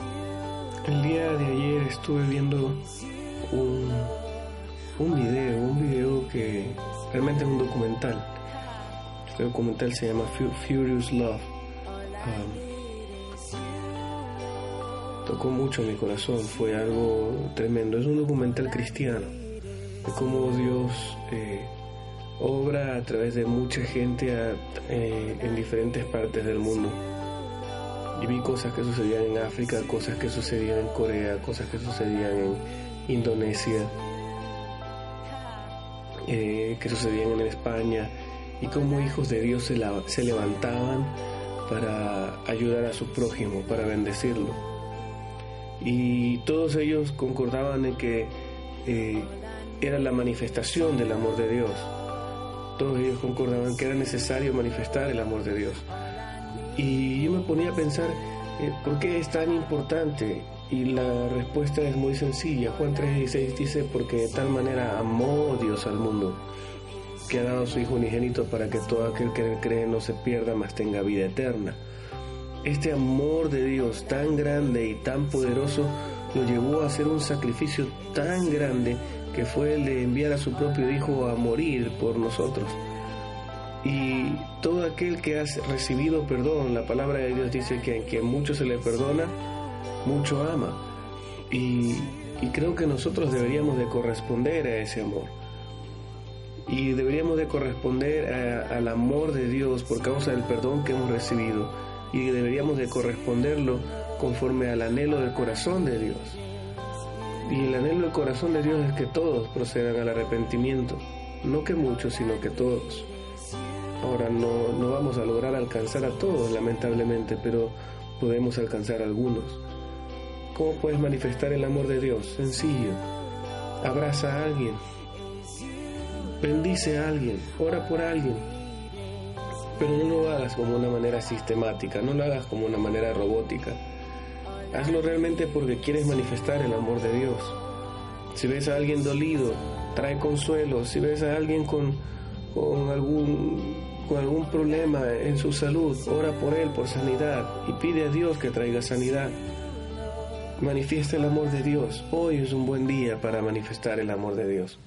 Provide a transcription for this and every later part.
El día de ayer estuve viendo un, un video, un video que realmente es un documental. Este documental se llama Furious Love. Um, tocó mucho mi corazón, fue algo tremendo. Es un documental cristiano de cómo Dios eh, obra a través de mucha gente eh, en diferentes partes del mundo. Y vi cosas que sucedían en África, cosas que sucedían en Corea, cosas que sucedían en Indonesia, eh, que sucedían en España, y cómo hijos de Dios se, levantaban para ayudar a su prójimo, para bendecirlo. Y todos ellos concordaban en que eh, era la manifestación del amor de Dios. Todos ellos concordaban que era necesario manifestar el amor de Dios. Y yo me ponía a pensar, eh, ¿por qué es tan importante? Y la respuesta es muy sencilla. Juan 3:16 dice, porque de tal manera amó Dios al mundo, que ha dado a su Hijo unigénito para que todo aquel que cree no se pierda, mas tenga vida eterna. Este amor de Dios tan grande y tan poderoso lo llevó a hacer un sacrificio tan grande que fue el de enviar a su propio Hijo a morir por nosotros. Y todo aquel que ha recibido perdón, la palabra de Dios dice que a quien mucho se le perdona, mucho ama. Y, creo que nosotros deberíamos de corresponder a ese amor. Y deberíamos de corresponder al amor de Dios por causa del perdón que hemos recibido. Y deberíamos de corresponderlo conforme al anhelo del corazón de Dios. Y el anhelo del corazón de Dios es que todos procedan al arrepentimiento. No que muchos, sino que todos. Ahora no, no vamos a lograr alcanzar a todos, lamentablemente, pero podemos alcanzar a algunos. ¿Cómo puedes manifestar el amor de Dios? Sencillo. Abraza a alguien. Bendice a alguien. Ora por alguien. Pero no lo hagas como una manera sistemática, no lo hagas como una manera robótica. Hazlo realmente porque quieres manifestar el amor de Dios. Si ves a alguien dolido, trae consuelo. Si ves a alguien con, con algún con algún problema en su salud, ora por él, por sanidad y pide a Dios que traiga sanidad. Manifiesta el amor de Dios. Hoy es un buen día para manifestar el amor de Dios.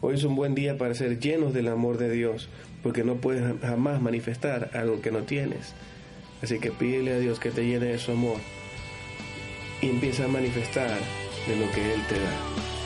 Hoy es un buen día para ser llenos del amor de Dios, porque no puedes jamás manifestar algo que no tienes. Así que pídele a Dios que te llene de su amor y empieza a manifestar de lo que Él te da.